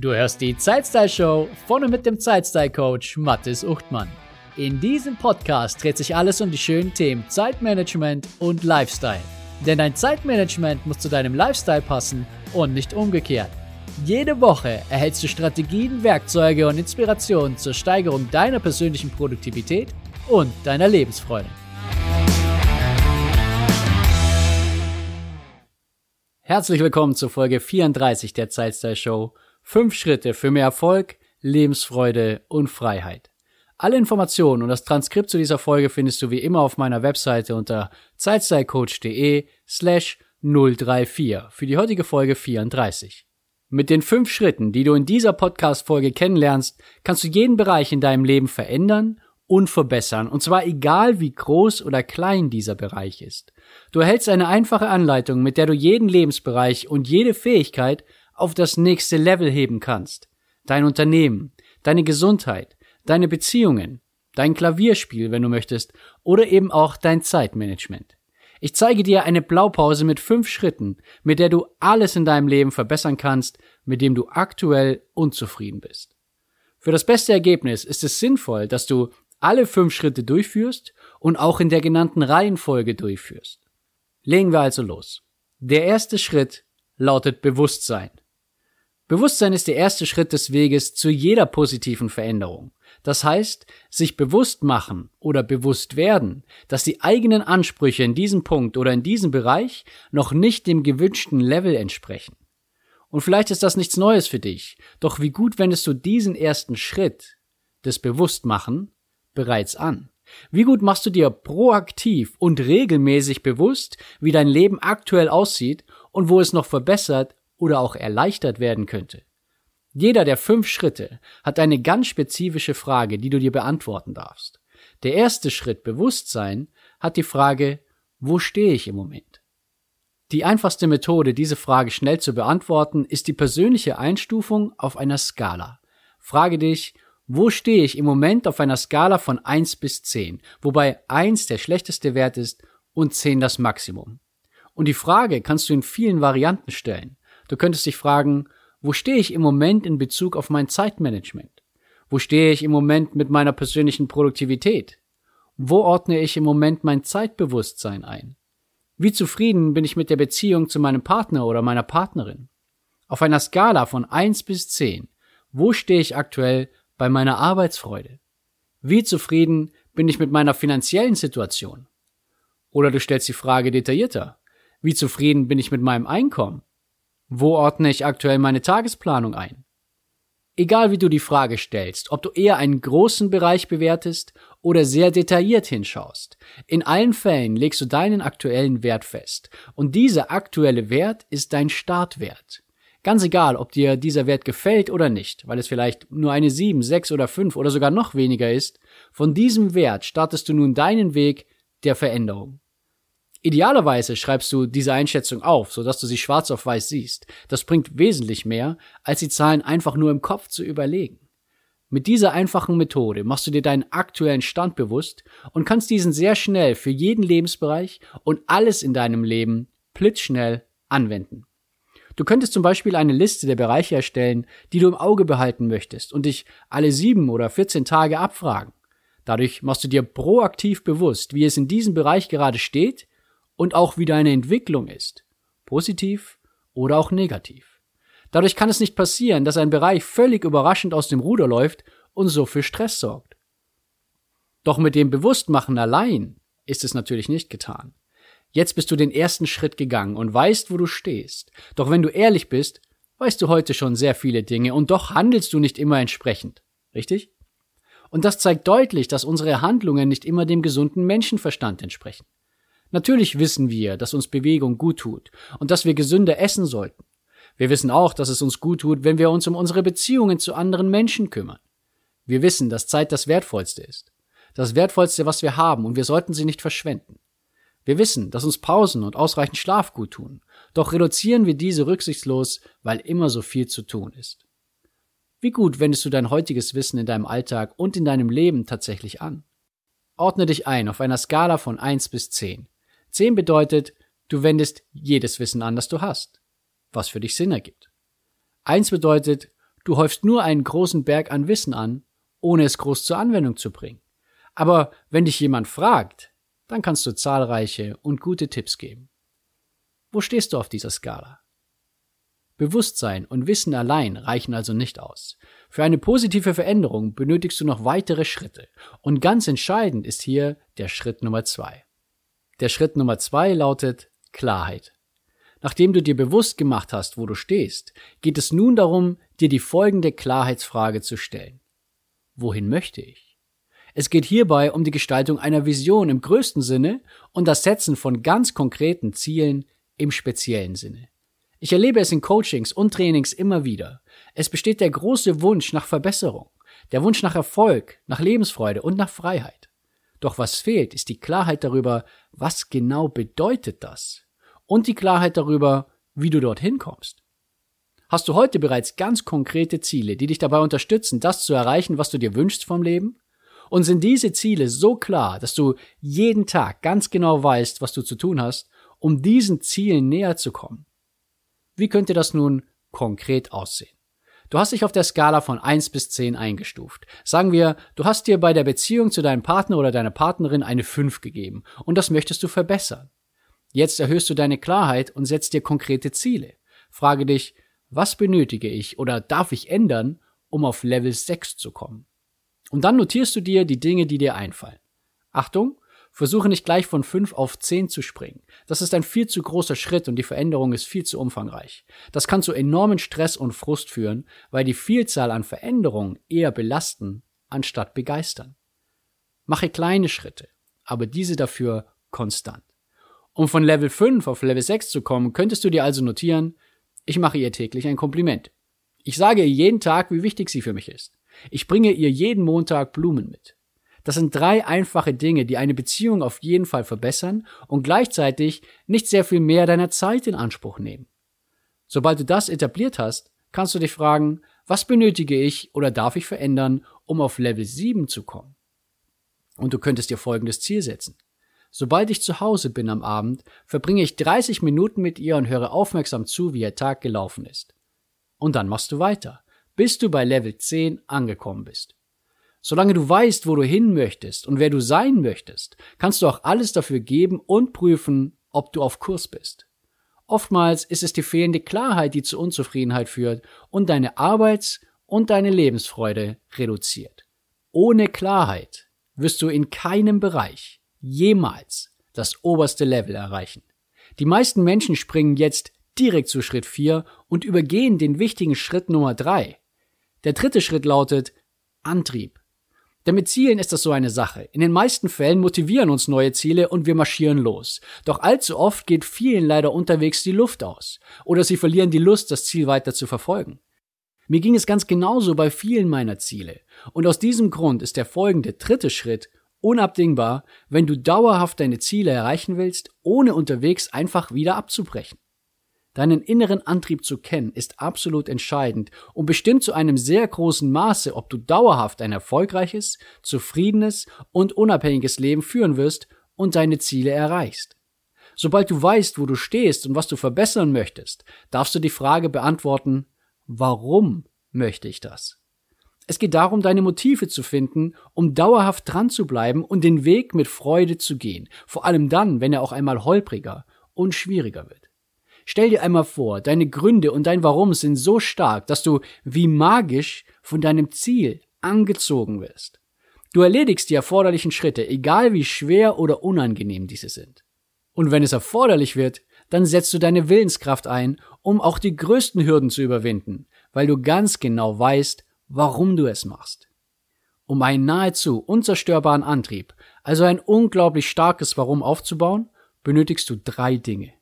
Du hörst die Zeitstyle Show von und mit dem Zeitstyle Coach Mathis Uchtmann. In diesem Podcast dreht sich alles um die schönen Themen Zeitmanagement und Lifestyle. Denn dein Zeitmanagement muss zu deinem Lifestyle passen und nicht umgekehrt. Jede Woche erhältst du Strategien, Werkzeuge und Inspirationen zur Steigerung deiner persönlichen Produktivität und deiner Lebensfreude. Herzlich willkommen zur Folge 34 der Zeitstyle Show. Fünf Schritte für mehr Erfolg, Lebensfreude und Freiheit. Alle Informationen und das Transkript zu dieser Folge findest du wie immer auf meiner Webseite unter zeitstylecoach.de slash 034 für die heutige Folge 34. Mit den fünf Schritten, die du in dieser Podcast-Folge kennenlernst, kannst du jeden Bereich in deinem Leben verändern und verbessern, und zwar egal wie groß oder klein dieser Bereich ist. Du erhältst eine einfache Anleitung, mit der du jeden Lebensbereich und jede Fähigkeit auf das nächste Level heben kannst. Dein Unternehmen, deine Gesundheit, deine Beziehungen, dein Klavierspiel, wenn du möchtest, oder eben auch dein Zeitmanagement. Ich zeige dir eine Blaupause mit fünf Schritten, mit der du alles in deinem Leben verbessern kannst, mit dem du aktuell unzufrieden bist. Für das beste Ergebnis ist es sinnvoll, dass du alle fünf Schritte durchführst und auch in der genannten Reihenfolge durchführst. Legen wir also los. Der erste Schritt lautet Bewusstsein. Bewusstsein ist der erste Schritt des Weges zu jeder positiven Veränderung. Das heißt, sich bewusst machen oder bewusst werden, dass die eigenen Ansprüche in diesem Punkt oder in diesem Bereich noch nicht dem gewünschten Level entsprechen. Und vielleicht ist das nichts Neues für dich, doch wie gut wendest du diesen ersten Schritt des Bewusstmachen bereits an? Wie gut machst du dir proaktiv und regelmäßig bewusst, wie dein Leben aktuell aussieht und wo es noch verbessert oder auch erleichtert werden könnte? Jeder der fünf Schritte hat eine ganz spezifische Frage, die du dir beantworten darfst. Der erste Schritt Bewusstsein hat die Frage, wo stehe ich im Moment? Die einfachste Methode, diese Frage schnell zu beantworten, ist die persönliche Einstufung auf einer Skala. Frage dich, wo stehe ich im Moment auf einer Skala von 1 bis 10, wobei 1 der schlechteste Wert ist und 10 das Maximum. Und die Frage kannst du in vielen Varianten stellen. Du könntest dich fragen, wo stehe ich im Moment in Bezug auf mein Zeitmanagement? Wo stehe ich im Moment mit meiner persönlichen Produktivität? Wo ordne ich im Moment mein Zeitbewusstsein ein? Wie zufrieden bin ich mit der Beziehung zu meinem Partner oder meiner Partnerin? Auf einer Skala von 1 bis 10, wo stehe ich aktuell bei meiner Arbeitsfreude? Wie zufrieden bin ich mit meiner finanziellen Situation? Oder du stellst die Frage detaillierter. Wie zufrieden bin ich mit meinem Einkommen? Wo ordne ich aktuell meine Tagesplanung ein? Egal wie du die Frage stellst, ob du eher einen großen Bereich bewertest oder sehr detailliert hinschaust, in allen Fällen legst du deinen aktuellen Wert fest. Und dieser aktuelle Wert ist dein Startwert. Ganz egal, ob dir dieser Wert gefällt oder nicht, weil es vielleicht nur eine 7, 6 oder 5 oder sogar noch weniger ist, von diesem Wert startest du nun deinen Weg der Veränderung. Idealerweise schreibst du diese Einschätzung auf, sodass du sie schwarz auf weiß siehst. Das bringt wesentlich mehr, als die Zahlen einfach nur im Kopf zu überlegen. Mit dieser einfachen Methode machst du dir deinen aktuellen Stand bewusst und kannst diesen sehr schnell für jeden Lebensbereich und alles in deinem Leben blitzschnell anwenden. Du könntest zum Beispiel eine Liste der Bereiche erstellen, die du im Auge behalten möchtest und dich alle sieben oder 14 Tage abfragen. Dadurch machst du dir proaktiv bewusst, wie es in diesem Bereich gerade steht und auch wie deine Entwicklung ist. Positiv oder auch negativ. Dadurch kann es nicht passieren, dass ein Bereich völlig überraschend aus dem Ruder läuft und so für Stress sorgt. Doch mit dem Bewusstmachen allein ist es natürlich nicht getan. Jetzt bist du den ersten Schritt gegangen und weißt, wo du stehst. Doch wenn du ehrlich bist, weißt du heute schon sehr viele Dinge und doch handelst du nicht immer entsprechend. Richtig? Und das zeigt deutlich, dass unsere Handlungen nicht immer dem gesunden Menschenverstand entsprechen. Natürlich wissen wir, dass uns Bewegung gut tut und dass wir gesünder essen sollten. Wir wissen auch, dass es uns gut tut, wenn wir uns um unsere Beziehungen zu anderen Menschen kümmern. Wir wissen, dass Zeit das Wertvollste ist. Das Wertvollste, was wir haben, und wir sollten sie nicht verschwenden. Wir wissen, dass uns Pausen und ausreichend Schlaf gut tun, doch reduzieren wir diese rücksichtslos, weil immer so viel zu tun ist. Wie gut wendest du dein heutiges Wissen in deinem Alltag und in deinem Leben tatsächlich an? Ordne dich ein auf einer Skala von 1 bis 10. 10 bedeutet, du wendest jedes Wissen an, das du hast, was für dich Sinn ergibt. 1 bedeutet, Du häufst nur einen großen Berg an Wissen an, ohne es groß zur Anwendung zu bringen. Aber wenn dich jemand fragt, dann kannst du zahlreiche und gute Tipps geben. Wo stehst du auf dieser Skala? Bewusstsein und Wissen allein reichen also nicht aus. Für eine positive Veränderung benötigst du noch weitere Schritte. Und ganz entscheidend ist hier der Schritt Nummer zwei. Der Schritt Nummer zwei lautet Klarheit. Nachdem du dir bewusst gemacht hast, wo du stehst, geht es nun darum, dir die folgende Klarheitsfrage zu stellen. Wohin möchte ich? Es geht hierbei um die Gestaltung einer Vision im größten Sinne und das Setzen von ganz konkreten Zielen im speziellen Sinne. Ich erlebe es in Coachings und Trainings immer wieder. Es besteht der große Wunsch nach Verbesserung, der Wunsch nach Erfolg, nach Lebensfreude und nach Freiheit. Doch was fehlt, ist die Klarheit darüber, was genau bedeutet das? Und die Klarheit darüber, wie du dorthin kommst. Hast du heute bereits ganz konkrete Ziele, die dich dabei unterstützen, das zu erreichen, was du dir wünschst vom Leben? Und sind diese Ziele so klar, dass du jeden Tag ganz genau weißt, was du zu tun hast, um diesen Zielen näher zu kommen? Wie könnte das nun konkret aussehen? Du hast dich auf der Skala von 1 bis 10 eingestuft. Sagen wir, du hast dir bei der Beziehung zu deinem Partner oder deiner Partnerin eine 5 gegeben und das möchtest du verbessern. Jetzt erhöhst du deine Klarheit und setzt dir konkrete Ziele. Frage dich, was benötige ich oder darf ich ändern, um auf Level 6 zu kommen? Und dann notierst du dir die Dinge, die dir einfallen. Achtung, Versuche nicht gleich von 5 auf 10 zu springen. Das ist ein viel zu großer Schritt und die Veränderung ist viel zu umfangreich. Das kann zu enormen Stress und Frust führen, weil die Vielzahl an Veränderungen eher belasten, anstatt begeistern. Mache kleine Schritte, aber diese dafür konstant. Um von Level 5 auf Level 6 zu kommen, könntest du dir also notieren, ich mache ihr täglich ein Kompliment. Ich sage ihr jeden Tag, wie wichtig sie für mich ist. Ich bringe ihr jeden Montag Blumen mit. Das sind drei einfache Dinge, die eine Beziehung auf jeden Fall verbessern und gleichzeitig nicht sehr viel mehr deiner Zeit in Anspruch nehmen. Sobald du das etabliert hast, kannst du dich fragen, was benötige ich oder darf ich verändern, um auf Level 7 zu kommen? Und du könntest dir folgendes Ziel setzen. Sobald ich zu Hause bin am Abend, verbringe ich 30 Minuten mit ihr und höre aufmerksam zu, wie ihr Tag gelaufen ist. Und dann machst du weiter, bis du bei Level 10 angekommen bist. Solange du weißt, wo du hin möchtest und wer du sein möchtest, kannst du auch alles dafür geben und prüfen, ob du auf Kurs bist. Oftmals ist es die fehlende Klarheit, die zu Unzufriedenheit führt und deine Arbeits- und deine Lebensfreude reduziert. Ohne Klarheit wirst du in keinem Bereich jemals das oberste Level erreichen. Die meisten Menschen springen jetzt direkt zu Schritt 4 und übergehen den wichtigen Schritt Nummer 3. Der dritte Schritt lautet Antrieb. Denn mit Zielen ist das so eine Sache. In den meisten Fällen motivieren uns neue Ziele und wir marschieren los. Doch allzu oft geht vielen leider unterwegs die Luft aus. Oder sie verlieren die Lust, das Ziel weiter zu verfolgen. Mir ging es ganz genauso bei vielen meiner Ziele. Und aus diesem Grund ist der folgende dritte Schritt unabdingbar, wenn du dauerhaft deine Ziele erreichen willst, ohne unterwegs einfach wieder abzubrechen. Deinen inneren Antrieb zu kennen ist absolut entscheidend und bestimmt zu einem sehr großen Maße, ob du dauerhaft ein erfolgreiches, zufriedenes und unabhängiges Leben führen wirst und deine Ziele erreichst. Sobald du weißt, wo du stehst und was du verbessern möchtest, darfst du die Frage beantworten, warum möchte ich das? Es geht darum, deine Motive zu finden, um dauerhaft dran zu bleiben und den Weg mit Freude zu gehen, vor allem dann, wenn er auch einmal holpriger und schwieriger wird. Stell dir einmal vor, deine Gründe und dein Warum sind so stark, dass du wie magisch von deinem Ziel angezogen wirst. Du erledigst die erforderlichen Schritte, egal wie schwer oder unangenehm diese sind. Und wenn es erforderlich wird, dann setzt du deine Willenskraft ein, um auch die größten Hürden zu überwinden, weil du ganz genau weißt, warum du es machst. Um einen nahezu unzerstörbaren Antrieb, also ein unglaublich starkes Warum aufzubauen, benötigst du drei Dinge.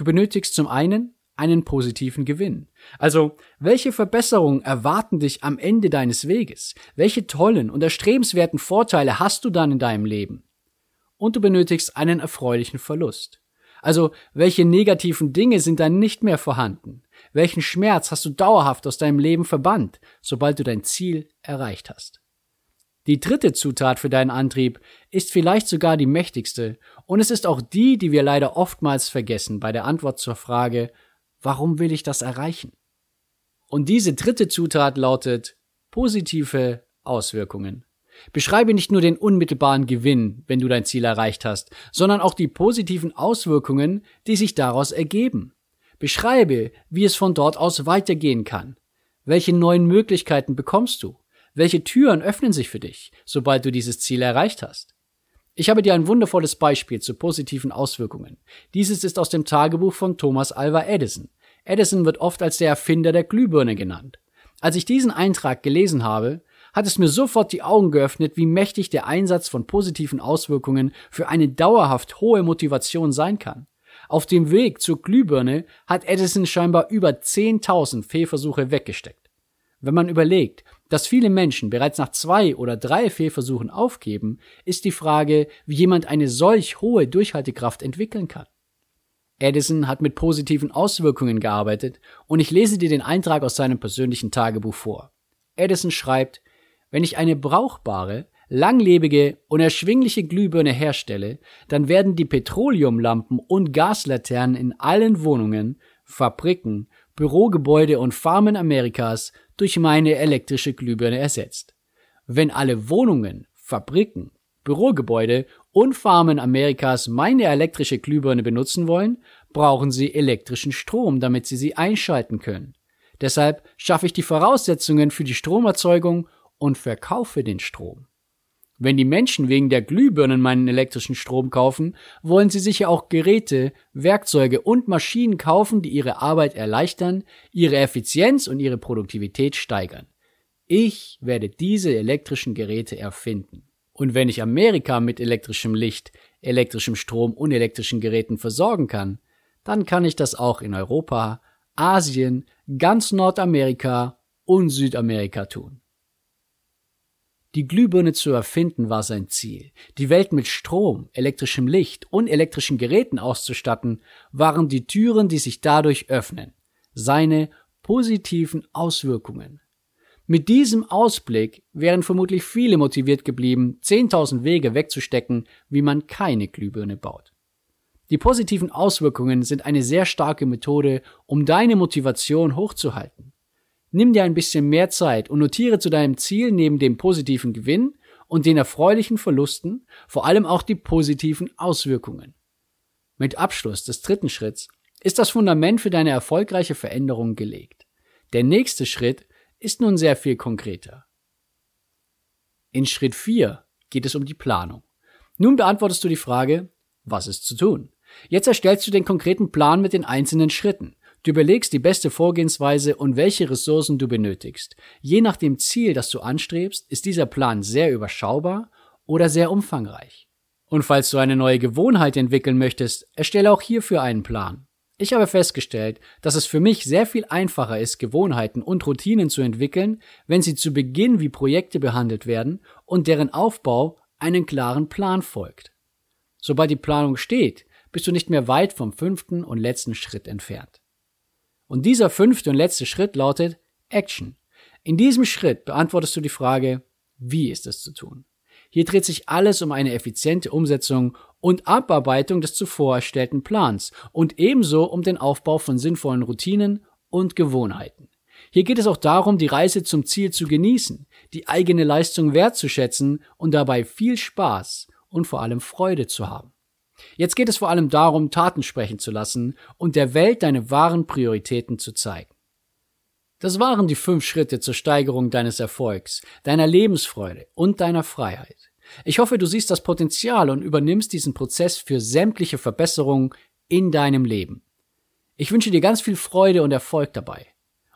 Du benötigst zum einen einen positiven Gewinn. Also, welche Verbesserungen erwarten dich am Ende deines Weges? Welche tollen und erstrebenswerten Vorteile hast du dann in deinem Leben? Und du benötigst einen erfreulichen Verlust. Also, welche negativen Dinge sind dann nicht mehr vorhanden? Welchen Schmerz hast du dauerhaft aus deinem Leben verbannt, sobald du dein Ziel erreicht hast? Die dritte Zutat für deinen Antrieb ist vielleicht sogar die mächtigste und es ist auch die, die wir leider oftmals vergessen bei der Antwort zur Frage, warum will ich das erreichen? Und diese dritte Zutat lautet positive Auswirkungen. Beschreibe nicht nur den unmittelbaren Gewinn, wenn du dein Ziel erreicht hast, sondern auch die positiven Auswirkungen, die sich daraus ergeben. Beschreibe, wie es von dort aus weitergehen kann. Welche neuen Möglichkeiten bekommst du? Welche Türen öffnen sich für dich, sobald du dieses Ziel erreicht hast? Ich habe dir ein wundervolles Beispiel zu positiven Auswirkungen. Dieses ist aus dem Tagebuch von Thomas Alva Edison. Edison wird oft als der Erfinder der Glühbirne genannt. Als ich diesen Eintrag gelesen habe, hat es mir sofort die Augen geöffnet, wie mächtig der Einsatz von positiven Auswirkungen für eine dauerhaft hohe Motivation sein kann. Auf dem Weg zur Glühbirne hat Edison scheinbar über 10.000 Fehlversuche weggesteckt. Wenn man überlegt, dass viele Menschen bereits nach zwei oder drei Fehlversuchen aufgeben, ist die Frage, wie jemand eine solch hohe Durchhaltekraft entwickeln kann. Edison hat mit positiven Auswirkungen gearbeitet und ich lese dir den Eintrag aus seinem persönlichen Tagebuch vor. Edison schreibt, wenn ich eine brauchbare, langlebige und erschwingliche Glühbirne herstelle, dann werden die Petroleumlampen und Gaslaternen in allen Wohnungen, Fabriken, Bürogebäude und Farmen Amerikas durch meine elektrische Glühbirne ersetzt. Wenn alle Wohnungen, Fabriken, Bürogebäude und Farmen Amerikas meine elektrische Glühbirne benutzen wollen, brauchen sie elektrischen Strom, damit sie sie einschalten können. Deshalb schaffe ich die Voraussetzungen für die Stromerzeugung und verkaufe den Strom. Wenn die Menschen wegen der Glühbirnen meinen elektrischen Strom kaufen, wollen sie sicher auch Geräte, Werkzeuge und Maschinen kaufen, die ihre Arbeit erleichtern, ihre Effizienz und ihre Produktivität steigern. Ich werde diese elektrischen Geräte erfinden. Und wenn ich Amerika mit elektrischem Licht, elektrischem Strom und elektrischen Geräten versorgen kann, dann kann ich das auch in Europa, Asien, ganz Nordamerika und Südamerika tun. Die Glühbirne zu erfinden war sein Ziel. Die Welt mit Strom, elektrischem Licht und elektrischen Geräten auszustatten, waren die Türen, die sich dadurch öffnen. Seine positiven Auswirkungen. Mit diesem Ausblick wären vermutlich viele motiviert geblieben, 10.000 Wege wegzustecken, wie man keine Glühbirne baut. Die positiven Auswirkungen sind eine sehr starke Methode, um deine Motivation hochzuhalten. Nimm dir ein bisschen mehr Zeit und notiere zu deinem Ziel neben dem positiven Gewinn und den erfreulichen Verlusten vor allem auch die positiven Auswirkungen. Mit Abschluss des dritten Schritts ist das Fundament für deine erfolgreiche Veränderung gelegt. Der nächste Schritt ist nun sehr viel konkreter. In Schritt 4 geht es um die Planung. Nun beantwortest du die Frage, was ist zu tun? Jetzt erstellst du den konkreten Plan mit den einzelnen Schritten. Du überlegst die beste Vorgehensweise und welche Ressourcen du benötigst. Je nach dem Ziel, das du anstrebst, ist dieser Plan sehr überschaubar oder sehr umfangreich. Und falls du eine neue Gewohnheit entwickeln möchtest, erstelle auch hierfür einen Plan. Ich habe festgestellt, dass es für mich sehr viel einfacher ist, Gewohnheiten und Routinen zu entwickeln, wenn sie zu Beginn wie Projekte behandelt werden und deren Aufbau einen klaren Plan folgt. Sobald die Planung steht, bist du nicht mehr weit vom fünften und letzten Schritt entfernt. Und dieser fünfte und letzte Schritt lautet Action. In diesem Schritt beantwortest du die Frage, wie ist es zu tun? Hier dreht sich alles um eine effiziente Umsetzung und Abarbeitung des zuvor erstellten Plans und ebenso um den Aufbau von sinnvollen Routinen und Gewohnheiten. Hier geht es auch darum, die Reise zum Ziel zu genießen, die eigene Leistung wertzuschätzen und dabei viel Spaß und vor allem Freude zu haben. Jetzt geht es vor allem darum, Taten sprechen zu lassen und der Welt deine wahren Prioritäten zu zeigen. Das waren die fünf Schritte zur Steigerung deines Erfolgs, deiner Lebensfreude und deiner Freiheit. Ich hoffe, du siehst das Potenzial und übernimmst diesen Prozess für sämtliche Verbesserungen in deinem Leben. Ich wünsche dir ganz viel Freude und Erfolg dabei.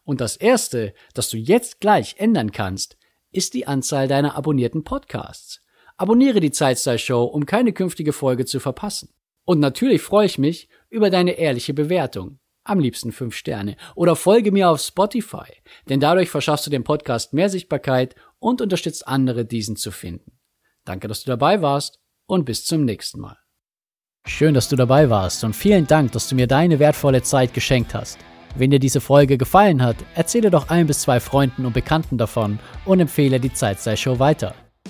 Und das Erste, das du jetzt gleich ändern kannst, ist die Anzahl deiner abonnierten Podcasts. Abonniere die Zeitstyle Show, um keine künftige Folge zu verpassen. Und natürlich freue ich mich über deine ehrliche Bewertung am liebsten fünf Sterne. Oder folge mir auf Spotify, denn dadurch verschaffst du dem Podcast mehr Sichtbarkeit und unterstützt andere, diesen zu finden. Danke, dass du dabei warst und bis zum nächsten Mal. Schön, dass du dabei warst und vielen Dank, dass du mir deine wertvolle Zeit geschenkt hast. Wenn dir diese Folge gefallen hat, erzähle doch ein bis zwei Freunden und Bekannten davon und empfehle die Zeitstyle-Show weiter.